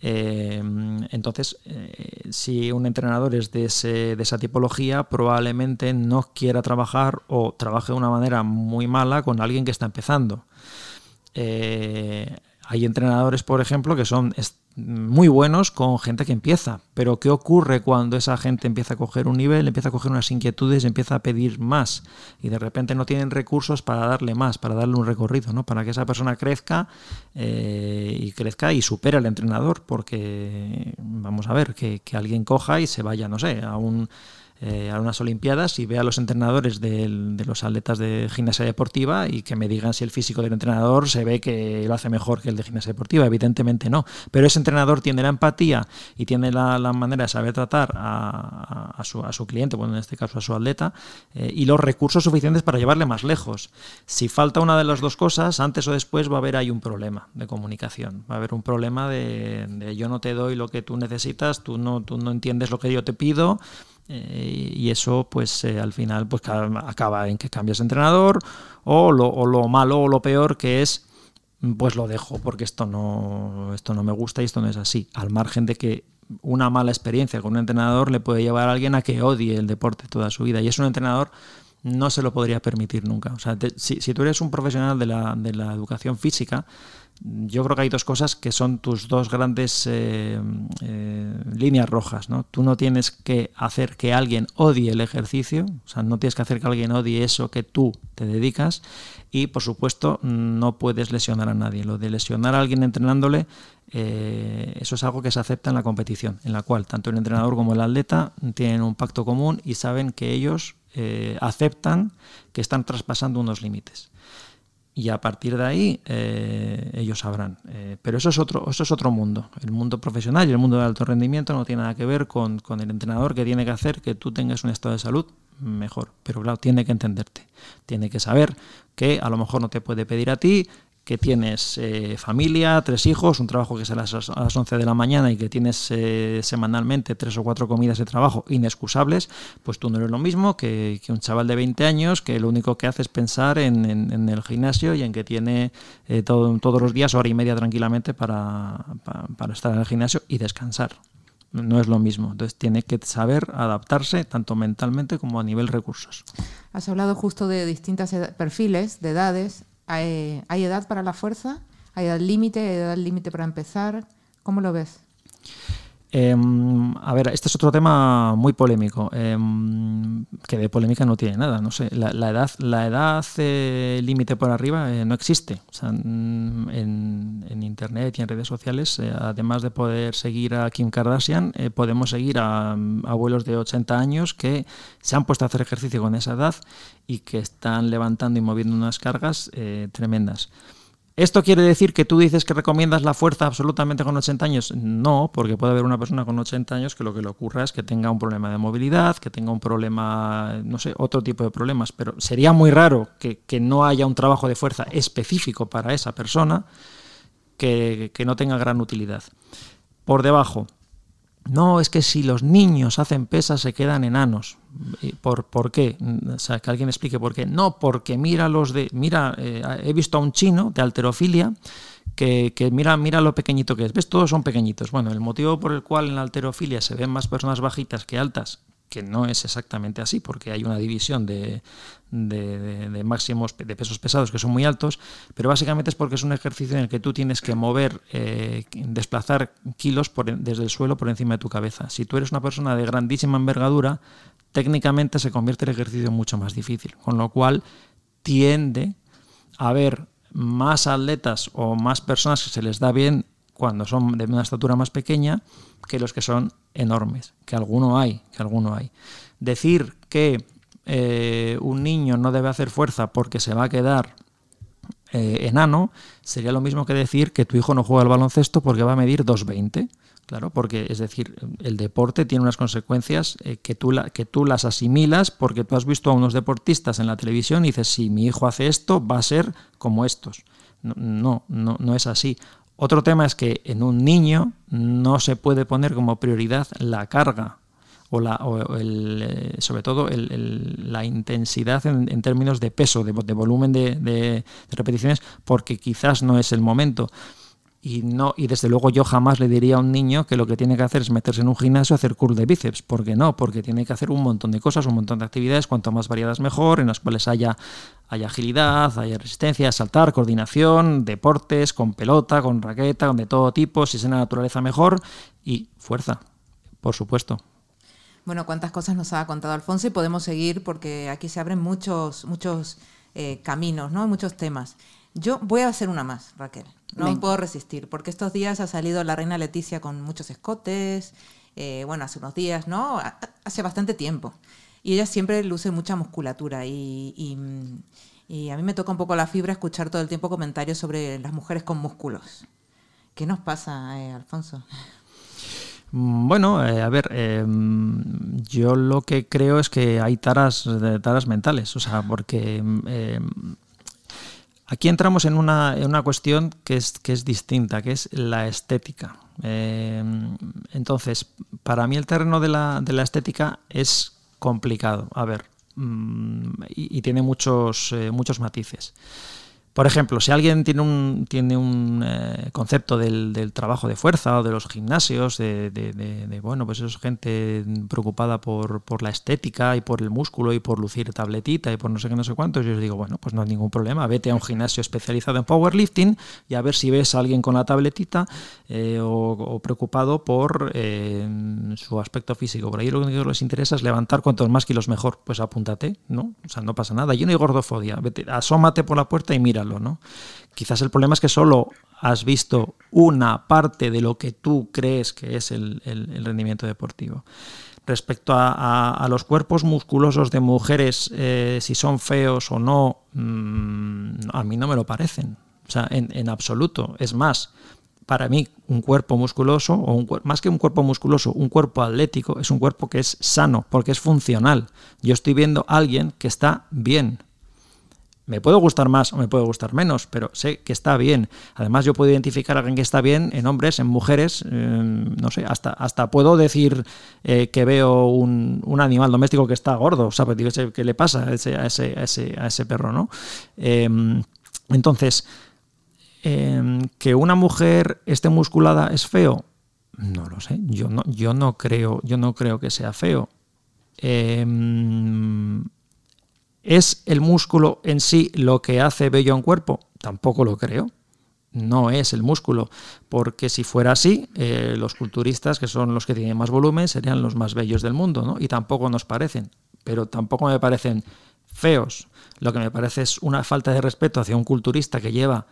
Eh, entonces, eh, si un entrenador es de, ese, de esa tipología, probablemente no quiera trabajar o trabaje de una manera muy mala con alguien que está empezando. Eh, hay entrenadores, por ejemplo, que son muy buenos con gente que empieza, pero ¿qué ocurre cuando esa gente empieza a coger un nivel, empieza a coger unas inquietudes, empieza a pedir más y de repente no tienen recursos para darle más, para darle un recorrido, ¿no? para que esa persona crezca eh, y crezca y supere al entrenador, porque vamos a ver, que alguien coja y se vaya, no sé, a un eh, a unas Olimpiadas y vea a los entrenadores de, los atletas de gimnasia deportiva y que me digan si el físico del entrenador se ve que lo hace mejor que el de gimnasia deportiva. Evidentemente no. Pero ese entrenador tiene la empatía y tiene la, manera de saber tratar a, su, cliente, bueno, en este caso a su atleta, eh, y los recursos suficientes para llevarle más lejos. Si falta una de las dos cosas, antes o después va a haber ahí un problema de comunicación. Va a haber un problema de, de yo no te doy lo que tú necesitas, tú no, tú no entiendes lo que yo te pido. Eh, y eso pues eh, al final pues acaba en que cambias de entrenador o lo, o lo, malo o lo peor que es pues lo dejo porque esto no esto no me gusta y esto no es así. Al margen de que una mala experiencia con un entrenador le puede llevar a alguien a que odie el deporte toda su vida. Y es un entrenador no se lo podría permitir nunca o sea si, si, tú eres un profesional de la, de la educación física yo creo que hay dos cosas que son tus dos grandes eh, eh, líneas rojas. ¿no? Tú no tienes que hacer que alguien odie el ejercicio, o sea, no tienes que hacer que alguien odie eso que tú te dedicas y, por supuesto, no puedes lesionar a nadie. Lo de lesionar a alguien entrenándole, eh, eso es algo que se acepta en la competición, en la cual tanto el entrenador como el atleta tienen un pacto común y saben que ellos aceptan que están traspasando unos límites y a partir de ahí eh, ellos sabrán. Eh, pero eso es, otro, eso es otro mundo. El mundo profesional y el mundo del alto rendimiento no tiene nada que ver con, con, el entrenador que tiene que hacer que tú tengas un estado de salud mejor. Pero claro, tiene que entenderte. Tiene que saber que a lo mejor no te puede pedir a ti que tienes eh, familia, tres hijos, un trabajo que es a las, a las 11 de la mañana y que tienes eh, semanalmente tres o cuatro comidas de trabajo inexcusables, pues tú no eres lo mismo que, un chaval de 20 años que lo único que hace es pensar en, el gimnasio y en que tiene eh, todo, todos los días hora y media tranquilamente para, para estar en el gimnasio y descansar. No es lo mismo. Entonces tiene que saber adaptarse tanto mentalmente como a nivel recursos. Has hablado justo de distintos perfiles, de edades. ¿Hay, edad para la fuerza? ¿Hay edad límite? ¿Hay edad límite para empezar? ¿Cómo lo ves? Em, a ver, este es otro tema muy polémico, em, que de polémica no tiene nada. No sé, la, edad, la edad eh, límite por arriba eh, no existe. Mm, en, internet y en redes sociales, eh, además de poder seguir a Kim Kardashian, podemos seguir a, mm, abuelos de 80 años que se han puesto a hacer ejercicio con esa edad y que están levantando y moviendo unas cargas tremendas. ¿Esto quiere decir que tú dices que recomiendas la fuerza absolutamente con 80 años? No, porque puede haber una persona con 80 años que lo que le ocurra es que tenga un problema de movilidad, que tenga un problema, no sé, otro tipo de problemas, pero sería muy raro que, no haya un trabajo de fuerza específico para esa persona que, que no tenga gran utilidad. Por debajo, no, es que si los niños hacen pesas se quedan enanos. ¿Por, ¿Por qué? O sea, que alguien explique por qué. No, porque mira los de. Mira, eh, he visto a un chino de alterofilia que, que, mira, mira lo pequeñito que es. ¿Ves? Todos son pequeñitos. Bueno, el motivo por el cual en la alterofilia se ven más personas bajitas que altas que no es exactamente así, porque hay una división de, máximos de pesos pesados que son muy altos, pero básicamente es porque es un ejercicio en el que tú tienes que mover, eh, desplazar kilos desde el suelo por encima de tu cabeza. Si tú eres una persona de grandísima envergadura, técnicamente se convierte el ejercicio mucho más difícil, con lo cual tiende a haber más atletas o más personas que se les da bien cuando son de una estatura más pequeña que los que son enormes, que alguno hay, que alguno hay. Decir que eh, un niño no debe hacer fuerza porque se va a quedar eh, enano sería lo mismo que decir que tu hijo no juega al baloncesto porque va a medir 2,20. Claro, porque es decir, el deporte tiene unas consecuencias eh, que, tú que tú las asimilas porque tú has visto a unos deportistas en la televisión y dices, si mi hijo hace esto, va a ser como estos. No, no, no es así. Otro tema es que en un niño no se puede poner como prioridad la carga o, la, el, eh, sobre todo la intensidad en, términos de peso, de, volumen de, repeticiones, porque quizás no es el momento. Y, no, y desde luego yo jamás le diría a un niño que lo que tiene que hacer es meterse en un gimnasio a hacer curl de bíceps. ¿Por qué no? Porque tiene que hacer un montón de cosas, un montón de actividades, cuanto más variadas mejor, en las cuales haya, haya agilidad, haya resistencia, saltar, coordinación, deportes, con pelota, con raqueta, con de todo tipo, si es en la naturaleza mejor, y fuerza, por supuesto. Bueno, cuántas cosas nos ha contado Alfonso y podemos seguir porque aquí se abren muchos, muchos eh, caminos, ¿no? Muchos temas. Yo voy a hacer una más, Raquel. No puedo resistir, porque estos días ha salido la reina Leticia con muchos escotes, eh, bueno, hace unos días, ¿no? Hace bastante tiempo. Y ella siempre luce mucha musculatura y, y, a mí me toca un poco la fibra escuchar todo el tiempo comentarios sobre las mujeres con músculos. ¿Qué nos pasa, eh, Alfonso? Mm, bueno, eh, a ver, yo lo que creo es que hay taras, taras mentales, o sea, porque Aquí entramos en una, en una cuestión que es, que es, distinta, que es la estética. Eh, entonces, para mí el terreno de la, de la estética es complicado. A ver, mm, y, tiene muchos, eh, muchos matices. Por ejemplo, si alguien tiene un, tiene un eh, concepto del, trabajo de fuerza o de los gimnasios, de, bueno, pues es gente preocupada por, por, la estética y por el músculo y por lucir tabletita y por no sé qué, no sé cuántos, yo os digo, bueno, pues no hay ningún problema, vete a un gimnasio especializado en powerlifting y a ver si ves a alguien con la tabletita eh, o, preocupado por eh, su aspecto físico. Por ahí lo único que les interesa es levantar cuantos más kilos mejor. Pues apúntate, ¿no? O sea, no pasa nada. Yo no hay gordofobia. Vete, asómate por la puerta y mira ¿no? Quizás el problema es que solo has visto una parte de lo que tú crees que es el, rendimiento deportivo. Respecto a, los cuerpos musculosos de mujeres, eh, si son feos o no, mm, a mí no me lo parecen. O sea, en, absoluto. Es más, para mí un cuerpo musculoso, o más que un cuerpo musculoso, un cuerpo atlético, es un cuerpo que es sano, porque es funcional. Yo estoy viendo a alguien que está bien, me puede gustar más o me puede gustar menos, pero sé que está bien. Además, yo puedo identificar a alguien que está bien en hombres, en mujeres, no sé, hasta, hasta puedo decir eh, que veo un, animal doméstico que está gordo, ¿sabes? ¿Qué le pasa a ese, a ese, a ese, perro, no? Em, entonces, em, que una mujer esté musculada es feo, no lo sé. Yo no, yo no creo, yo no creo que sea feo. ¿Es el músculo en sí lo que hace bello a un cuerpo? Tampoco lo creo. No es el músculo, porque si fuera así, eh, los culturistas, que son los que tienen más volumen, serían los más bellos del mundo, ¿no? Y tampoco nos parecen, pero tampoco me parecen feos. Lo que me parece es una falta de respeto hacia un culturista que lleva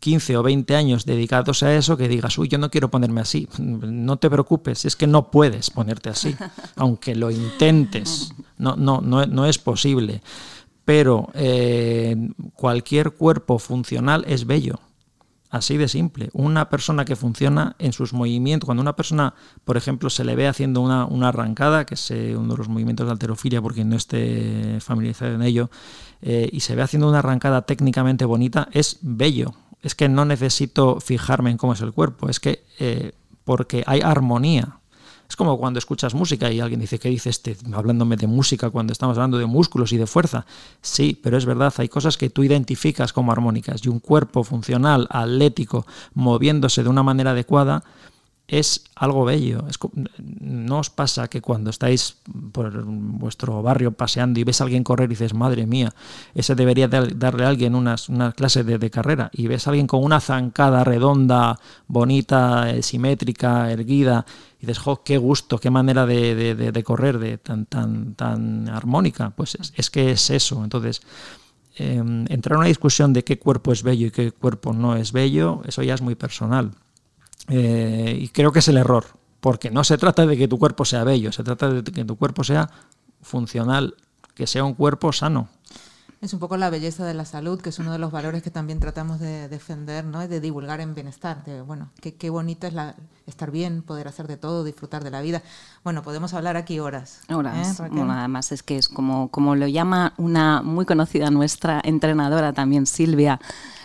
15 o 20 años dedicados a eso que digas, uy, yo no quiero ponerme así. [laughs] No te preocupes, es que no puedes ponerte así, [laughs] aunque lo intentes, no, no, no, es posible. Pero eh, cualquier cuerpo funcional es bello. Así de simple. Una persona que funciona en sus movimientos, cuando una persona, por ejemplo, se le ve haciendo una, arrancada, que es eh, uno de los movimientos de alterofilia, porque no esté familiarizado en ello, eh, y se ve haciendo una arrancada técnicamente bonita, es bello es que no necesito fijarme en cómo es el cuerpo, es que porque hay armonía. Es como cuando escuchas música y alguien dice, ¿qué dice este? Hablándome de música cuando estamos hablando de músculos y de fuerza. Sí, pero es verdad, hay cosas que tú identificas como armónicas y un cuerpo funcional, atlético, moviéndose de una manera adecuada, es algo bello. no os pasa que cuando estáis por vuestro barrio paseando y ves a alguien correr y dices, madre mía, ese debería darle a alguien una clase de, carrera. Y ves a alguien con una zancada redonda, bonita, eh, simétrica, erguida, y dices, jo, qué gusto, qué manera de, correr, de tan, tan, tan armónica. Pues es, que es eso. Entonces, em, entrar en una discusión de qué cuerpo es bello y qué cuerpo no es bello, eso ya es muy personal. Eh, y creo que es el error, porque no se trata de que tu cuerpo sea bello, se trata de que tu cuerpo sea funcional, que sea un cuerpo sano. Es un poco la belleza de la salud, que es uno de los valores que también tratamos de defender, ¿no? de divulgar en bienestar. De, bueno, qué, qué bonito es la, estar bien, poder hacer de todo, disfrutar de la vida. Bueno, podemos hablar aquí horas. Horas. ¿eh, bueno, además es que es como, como lo llama una muy conocida nuestra entrenadora también, Silvia,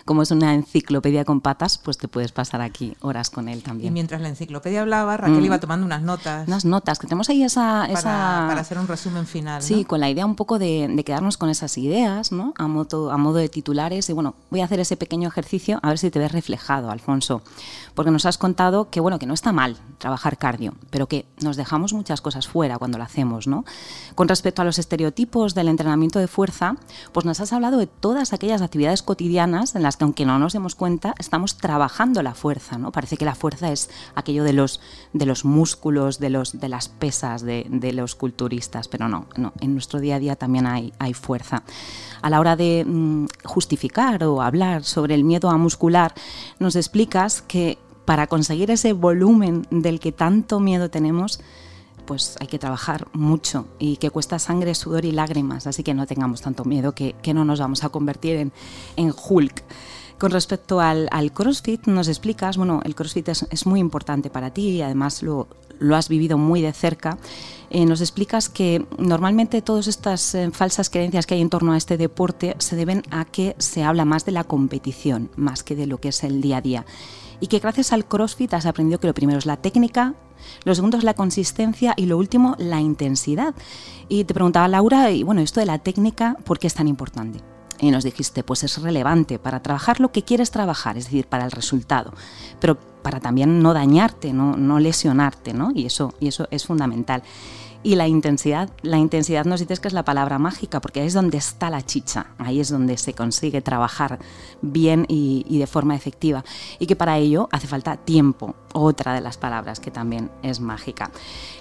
como es una enciclopedia con patas, pues te puedes pasar aquí horas con él también. Y mientras la enciclopedia hablaba, Raquel Mm. iba tomando unas notas. Unas notas, que tenemos ahí esa... para, esa... para hacer un resumen final. ¿no? Sí, con la idea un poco de, de quedarnos con esas ideas, ¿no? A modo, a modo de titulares. Y bueno, voy a hacer ese pequeño ejercicio a ver si te ves reflejado, Alfonso. Porque nos has contado que, bueno, que no está mal trabajar cardio, pero que nos dejamos muchas cosas fuera cuando lo hacemos, ¿no? Con respecto a los estereotipos del entrenamiento de fuerza, pues nos has hablado de todas aquellas actividades cotidianas en las que, aunque no nos demos cuenta, estamos trabajando la fuerza, ¿no? Parece que la fuerza es aquello de los, de los músculos, de, los, de las pesas de, de los culturistas, pero no, no, en nuestro día a día también hay, hay fuerza. A la hora de mm, justificar o hablar sobre el miedo a muscular, nos explicas que para conseguir ese volumen del que tanto miedo tenemos, pues hay que trabajar mucho y que cuesta sangre, sudor y lágrimas, así que no tengamos tanto miedo que, no nos vamos a convertir en, Hulk. Con respecto al, CrossFit, nos explicas, bueno, el CrossFit es, muy importante para ti y además lo, lo has vivido muy de cerca. Eh, nos explicas que normalmente todas estas eh, falsas creencias que hay en torno a este deporte se deben a que se habla más de la competición, más que de lo que es el día a día. Y que gracias al CrossFit has aprendido que lo primero es la técnica, lo segundo es la consistencia y lo último la intensidad. Y te preguntaba Laura, y bueno, esto de la técnica, ¿por qué es tan importante? Y nos dijiste, pues es relevante para trabajar lo que quieres trabajar, es decir, para el resultado, pero para también no dañarte, no, no lesionarte, ¿no? Y eso, y eso es fundamental. Y la intensidad, la intensidad nos dices que es la palabra mágica, porque ahí es donde está la chicha, ahí es donde se consigue trabajar bien y, de forma efectiva. Y que para ello hace falta tiempo, otra de las palabras que también es mágica.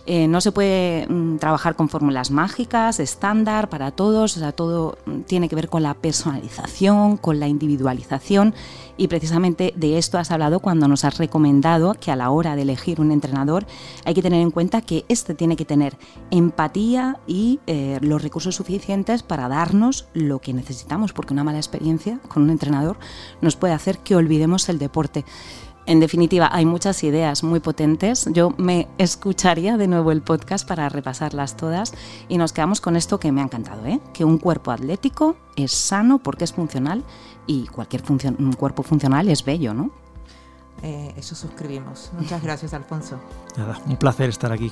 Eh, no se puede mm, trabajar con fórmulas mágicas, estándar para todos, o sea, todo mm, tiene que ver con la personalización, con la individualización y precisamente de esto has hablado cuando nos has recomendado que a la hora de elegir un entrenador hay que tener en cuenta que este tiene que tener empatía y eh, los recursos suficientes para darnos lo que necesitamos, porque una mala experiencia con un entrenador nos puede hacer que olvidemos el deporte. En definitiva, hay muchas ideas muy potentes. Yo me escucharía de nuevo el podcast para repasarlas todas y nos quedamos con esto que me ha encantado, ¿eh? que un cuerpo atlético es sano porque es funcional y cualquier función, un cuerpo funcional es bello, ¿no? Eh, eso suscribimos. Muchas gracias, Alfonso. Nada, un placer estar aquí.